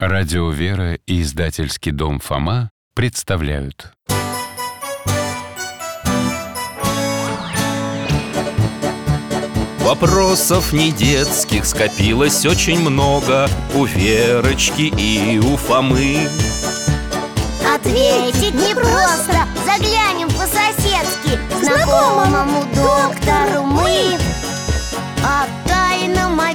Радио «Вера» и издательский дом «Фома» представляют. Вопросов не детских скопилось очень много У Верочки и у Фомы. Ответить непросто Заглянем по-соседски к Знакомому доктору мы О тайном, о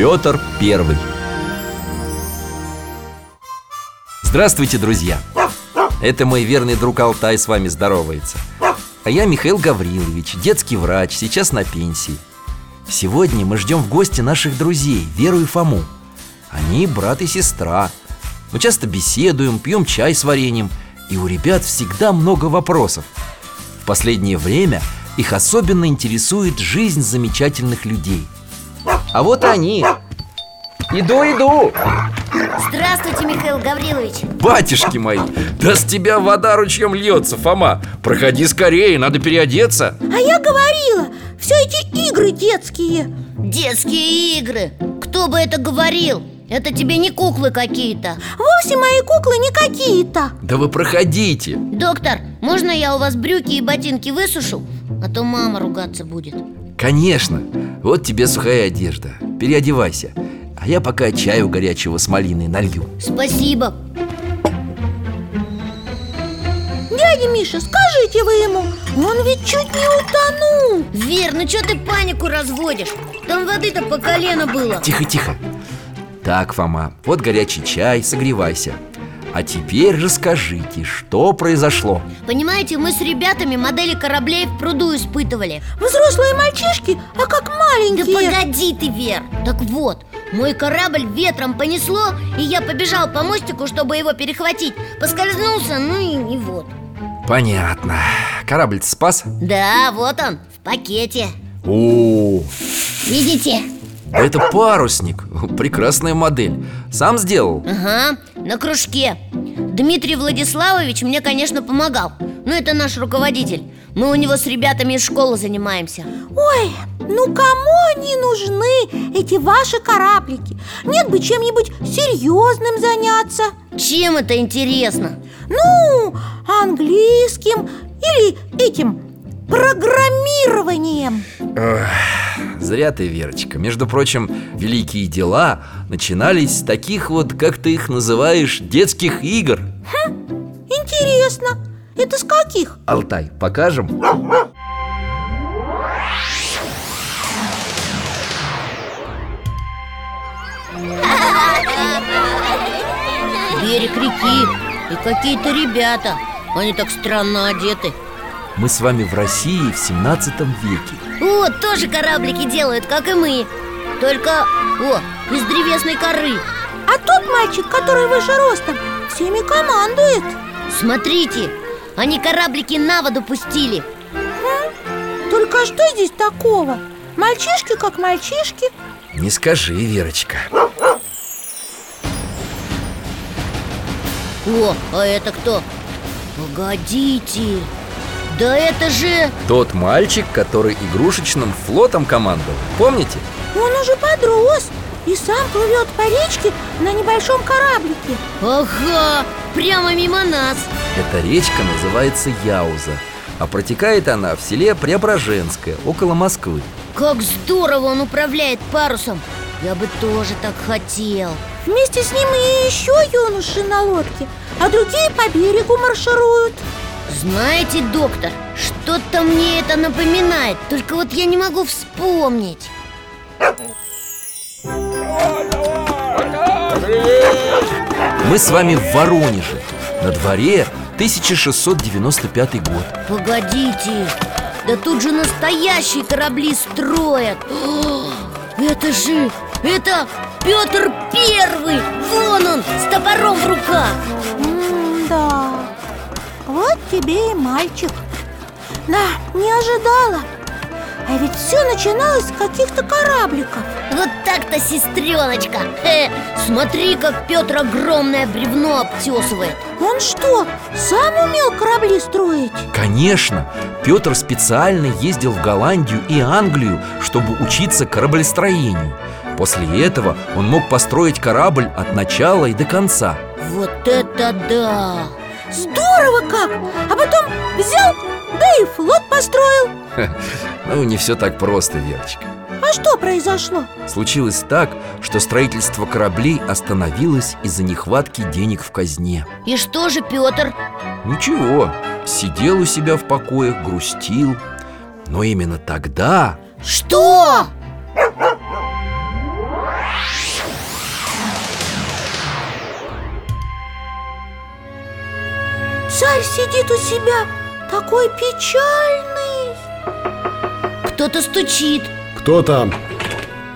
Петр Первый. Здравствуйте, друзья! Это мой верный друг Алтай с вами здоровается. А я Михаил Гаврилович, детский врач, сейчас на пенсии. Сегодня мы ждем в гости наших друзей, Веру и Фому. Они брат и сестра. Мы часто беседуем, пьем чай с вареньем И у ребят всегда много вопросов. В последнее время их особенно интересует жизнь замечательных людей А вот они. Иду, иду. Здравствуйте, Михаил Гаврилович. Батюшки мои, да с тебя вода ручьем льется, Фома. Проходи скорее, надо переодеться. А я говорила, все эти игры детские. Детские игры? Кто бы это говорил? Это тебе не куклы какие-то. Вовсе мои куклы не какие-то. Да вы проходите. Доктор, можно я у вас брюки и ботинки высушу? А то мама ругаться будет Конечно, вот тебе сухая одежда. Переодевайся. А я пока чаю горячего с малиной налью. Спасибо. Дядя Миша, скажите вы ему Он ведь чуть не утонул. Вер, ну что ты панику разводишь? Там воды-то по колено было. Тихо, тихо. Так, Фома, вот горячий чай, согревайся А теперь расскажите, что произошло? Понимаете, мы с ребятами модели кораблей в пруду испытывали. Взрослые мальчишки, а как Да маленькие погоди ты, Вер. Так вот, мой корабль ветром понесло И я побежал по мостику, чтобы его перехватить. Поскользнулся, ну и, и вот. Понятно. Корабль спас? Да, вот он, в пакете. О, Видите? да это парусник. Прекрасная модель. Сам сделал? Ага, на кружке. Дмитрий Владиславович мне, конечно, помогал. Но это наш руководитель. Мы у него с ребятами из школы занимаемся. Ой, ну кому они нужны, эти ваши кораблики? Нет бы чем-нибудь серьезным заняться. Чем это интересно? Ну, английским или этим программированием. Зря ты, Верочка. Между прочим, великие дела начинались с таких вот, как ты их называешь, детских игр. Интересно, это с каких? Алтай, покажем? Берег реки и какие-то ребята. Они так странно одеты Мы с вами в России в 17 веке. О, тоже кораблики делают, как и мы. Только, о, из древесной коры. А тот мальчик, который выше ростом, всеми командует. Смотрите, они кораблики на воду пустили. Только что здесь такого? Мальчишки как мальчишки. Не скажи, Верочка. О, а это кто? Погодите Да это же... Тот мальчик, который игрушечным флотом командовал Помните? Он уже подрос и сам плывет по речке на небольшом кораблике. Ага, прямо мимо нас. Эта речка называется Яуза А протекает она в селе Преображенское, около Москвы. Как здорово он управляет парусом! Я бы тоже так хотел. Вместе с ним и еще юноши на лодке А другие по берегу маршируют Знаете, доктор, что-то мне это напоминает Только вот я не могу вспомнить. Мы с вами в Воронеже На дворе 1695 год. Погодите, да тут же настоящие корабли строят. О, Это же, это Петр Первый! Вон он, с топором в руках! Да, вот тебе и мальчик. Да, не ожидала. А ведь все начиналось с каких-то корабликов. Вот так-то, сестреночка Хе, Смотри, как Петр огромное бревно обтесывает Он что, сам умел корабли строить? Конечно, Петр специально ездил в Голландию и Англию, чтобы учиться кораблестроению. После этого он мог построить корабль от начала и до конца. Вот это да! Здорово как! А потом взял, да и флот построил Ну, не все так просто, Верочка А что произошло? Случилось так, что строительство кораблей остановилось из-за нехватки денег в казне И что же Петр? Ничего, сидел у себя в покоях, грустил Но именно тогда Что? Царь сидит у себя, такой печальный Кто-то стучит Кто там?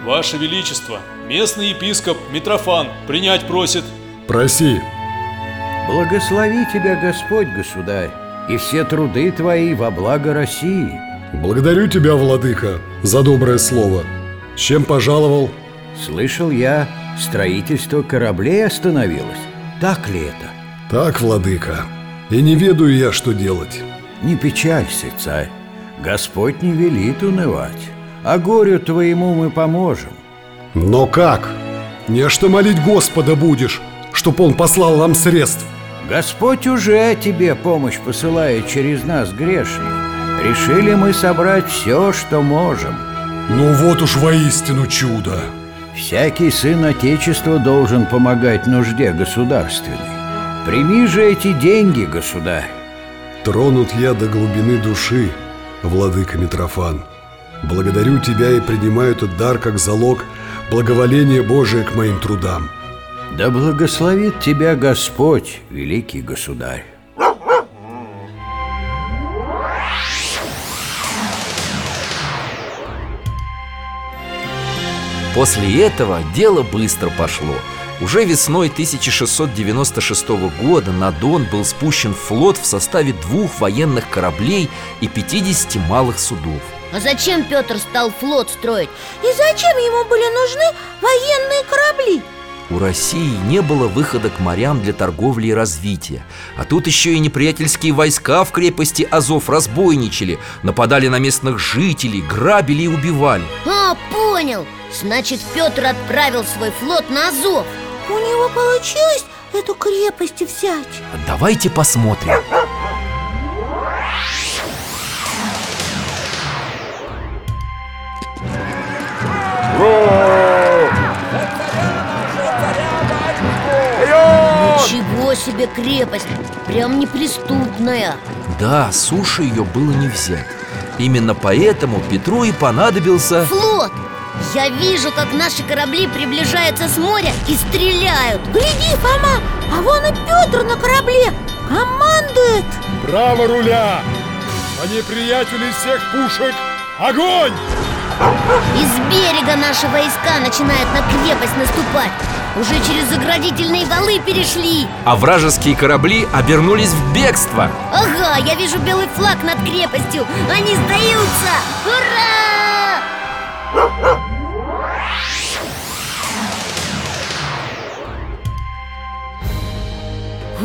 Ваше Величество, местный епископ Митрофан принять просит. Проси Благослови тебя Господь, государь, и все труды твои во благо России. Благодарю тебя, владыка, за доброе слово С чем пожаловал? Слышал я, строительство кораблей остановилось. Так ли это? Так, владыка И не ведаю я, что делать Не печалься, царь. Господь не велит унывать. А горю твоему мы поможем. Но как? Не что молить Господа будешь, чтоб он послал нам средств Господь уже тебе помощь посылает через нас грешных. Решили мы собрать все, что можем. Ну вот уж воистину чудо Всякий сын Отечества должен помогать нужде государственной. Прими же эти деньги, государь. Тронут я до глубины души, владыка Митрофан Благодарю тебя и принимаю этот дар как залог благоволения Божия к моим трудам Да благословит тебя Господь, великий государь. После этого дело быстро пошло. Уже весной 1696 года на Дон был спущен флот в составе двух военных кораблей и 50 малых судов. А зачем Петр стал флот строить? И зачем ему были нужны военные корабли? У России не было выхода к морям для торговли и развития А тут еще и неприятельские войска в крепости Азов разбойничали Нападали на местных жителей, грабили и убивали А, понял Значит, Петр отправил свой флот на Азов У него получилось эту крепость взять? Давайте посмотрим. Ничего себе крепость Прям неприступная. Да, суши ее было не взять. Именно поэтому Петру и понадобился Флот! Я вижу, как наши корабли приближаются с моря и стреляют Гляди, Фома, а вон и Петр на корабле Командует Право руля! По неприятелю из всех пушек огонь! Из берега наши войска начинают на крепость наступать Уже через заградительные валы перешли А вражеские корабли обернулись в бегство Ага, я вижу белый флаг над крепостью Они сдаются! Ура!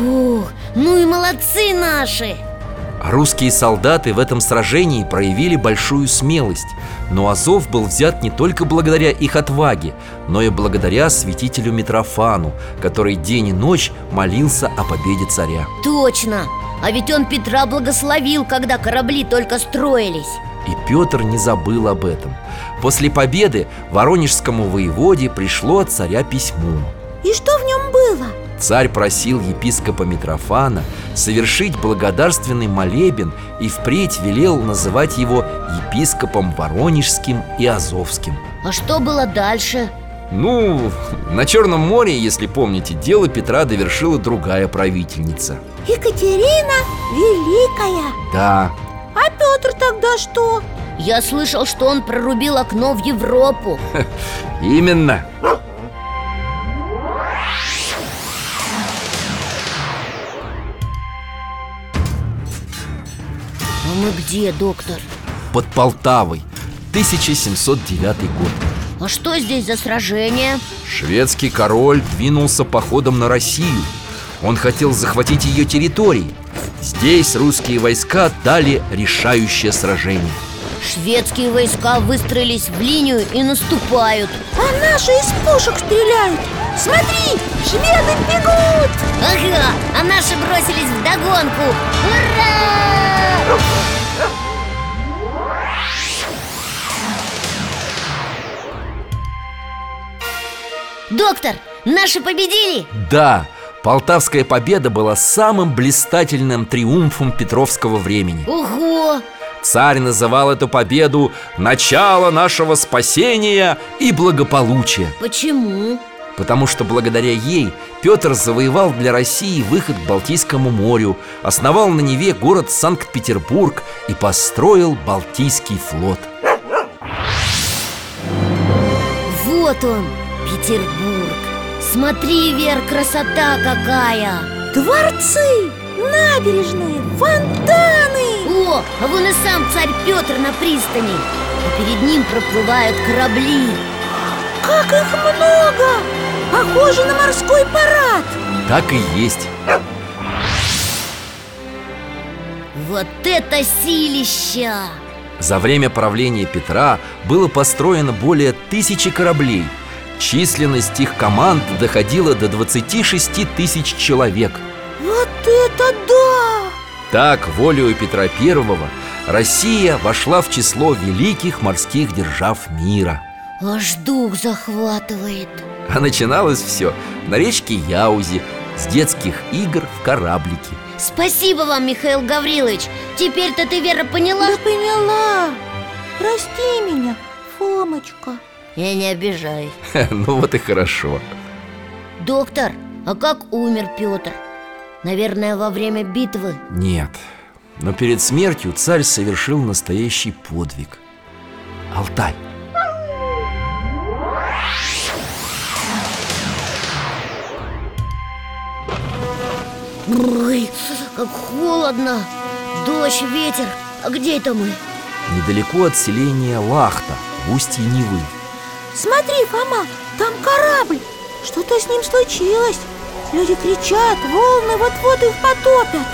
Ух, ну и молодцы наши! Русские солдаты в этом сражении проявили большую смелость Но Азов был взят не только благодаря их отваге Но и благодаря святителю Митрофану Который день и ночь молился о победе царя Точно! А ведь он Петра благословил, когда корабли только строились И Петр не забыл об этом После победы Воронежскому воеводе пришло от царя письмо И что? Царь просил епископа Митрофана совершить благодарственный молебен и впредь велел называть его епископом Воронежским и Азовским. А что было дальше? Ну, на Черном море, если помните, дело Петра довершила другая правительница. Екатерина Великая Да, А Петр тогда что? Я слышал, что он прорубил окно в Европу именно. А мы где, доктор? Под Полтавой 1709 год. А что здесь за сражение? Шведский король двинулся походом на Россию. Он хотел захватить ее территории. Здесь русские войска дали решающее сражение. Шведские войска выстроились в линию и наступают. А наши из пушек стреляют. Смотри, шведы бегут. Ага, а наши бросились в догонку. Ура! Доктор, наши победили? Да, Полтавская победа была самым блистательным триумфом Петровского времени Ого! Царь называл эту победу «начало нашего спасения и благополучия» Почему? Потому что благодаря ей Петр завоевал для России выход к Балтийскому морю Основал на Неве город Санкт-Петербург и построил Балтийский флот. Вот он, Петербург. Смотри, Вер, красота какая. Дворцы, набережные, фонтаны. О, а вон и сам царь Петр на пристани. А перед ним проплывают корабли. Как их много! Похоже на морской парад. Так и есть. Вот это силища! За время правления Петра было построено более тысячи кораблей. Численность их команд доходила до 26 тысяч человек. Вот это да! Так, волею Петра I Россия вошла в число великих морских держав мира. Аж дух захватывает А начиналось все на речке Яузи С детских игр в кораблике. Спасибо вам, Михаил Гаврилович. Теперь-то ты, Вера, поняла? Да поняла. Прости меня, Фомочка. Я не обижаюсь Ну вот и хорошо. Доктор, а как умер Петр? Наверное, во время битвы? Нет, но перед смертью царь совершил настоящий подвиг. Алтай Ой, как холодно. Дождь, ветер. А где это мы? Недалеко от селения Лахта, в устье Невы. Смотри, Фома, там корабль. Что-то с ним случилось. Люди кричат, волны вот-вот их потопят.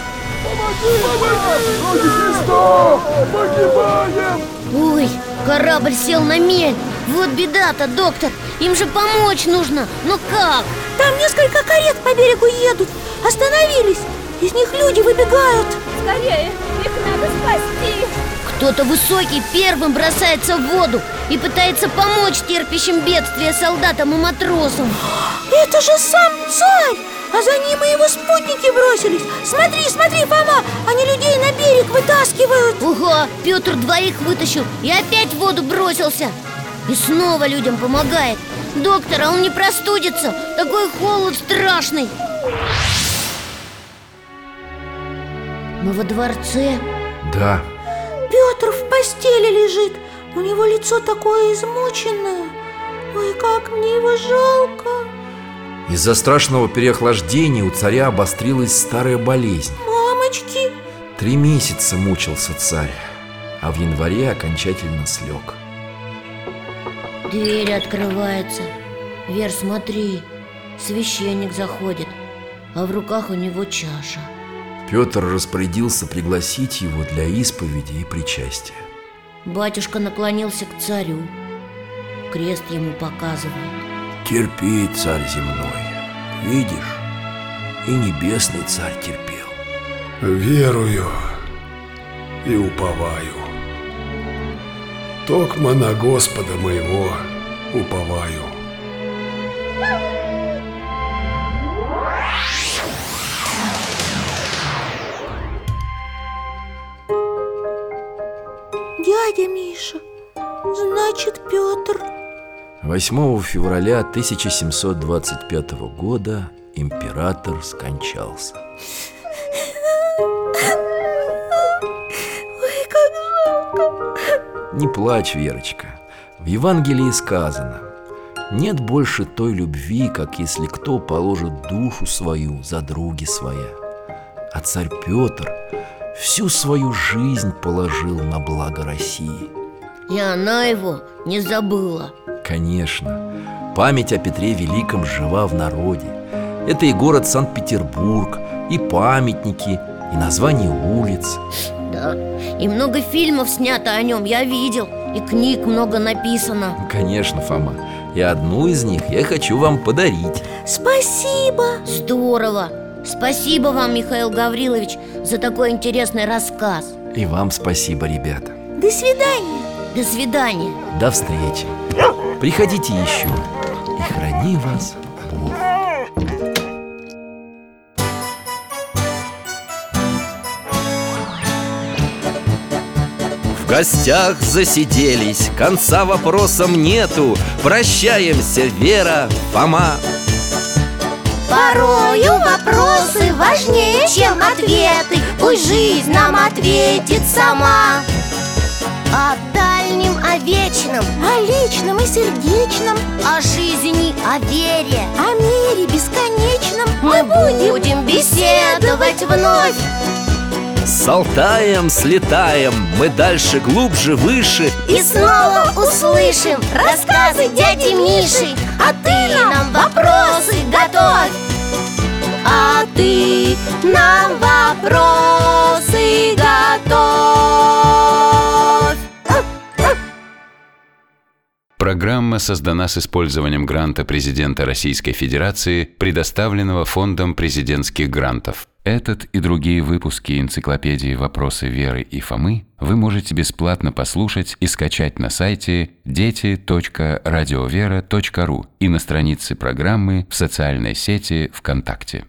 Ой, корабль сел на мель. Вот беда-то, доктор. Им же помочь нужно. Но как? Там несколько карет по берегу едут Остановились! Из них люди выбегают! Скорее, их надо спасти! Кто-то высокий первым бросается в воду И пытается помочь терпящим бедствия солдатам и матросам. Это же сам царь! А за ним и его спутники бросились! Смотри, смотри, Фома! Они людей на берег вытаскивают! Ого, Петр двоих вытащил и опять в воду бросился. И снова людям помогает. Доктор, а он не простудится. Такой холод страшный Мы во дворце. Да, Петр в постели лежит. У него лицо такое измученное. Ой, как мне его жалко. Из-за страшного переохлаждения у царя обострилась старая болезнь. Мамочки! Три месяца мучился царь, а в январе окончательно слег. Дверь открывается. Вер, смотри. Священник заходит А в руках у него чаша. Петр распорядился пригласить его для исповеди и причастия. Батюшка наклонился к царю. Крест ему показывает. Терпи, царь земной, видишь, и небесный царь терпел. Верую и уповаю. Токма на Господа моего уповаю. Дядя Миша. Значит, Петр 8 февраля 1725 года император скончался. Ой, как жалко. Не плачь, Верочка. В Евангелии сказано Нет больше той любви, как если кто положит душу свою за други своя А царь Петр всю свою жизнь положил на благо России. И она его не забыла Конечно, память о Петре Великом жива в народе. Это и город Санкт-Петербург, и памятники, и название улиц. Да, и много фильмов снято о нем, я видел И книг много написано Конечно, Фома. И одну из них я хочу вам подарить. Спасибо Здорово Спасибо вам, Михаил Гаврилович, за такой интересный рассказ И вам спасибо, ребята. До свидания До свидания До встречи. Приходите еще. И храни вас Бог. В гостях засиделись, конца вопросам нету Прощаемся, Вера, Фома Порою вопросы важнее, чем ответы. Пусть жизнь нам ответит сама. О дальнем, о вечном, О личном и сердечном. О жизни, о вере О мире бесконечном. Мы будем беседовать вновь. С Алтаем слетаем, мы дальше, глубже, выше. И снова услышим рассказы дяди Миши. А ты нам вопросы готовь. А нам вопросы готовь Программа создана с использованием гранта президента Российской Федерации, предоставленного Фондом президентских грантов. Этот и другие выпуски энциклопедии «Вопросы Веры и Фомы» вы можете бесплатно послушать и скачать на сайте дети.радиовера.ру и на странице программы в социальной сети ВКонтакте.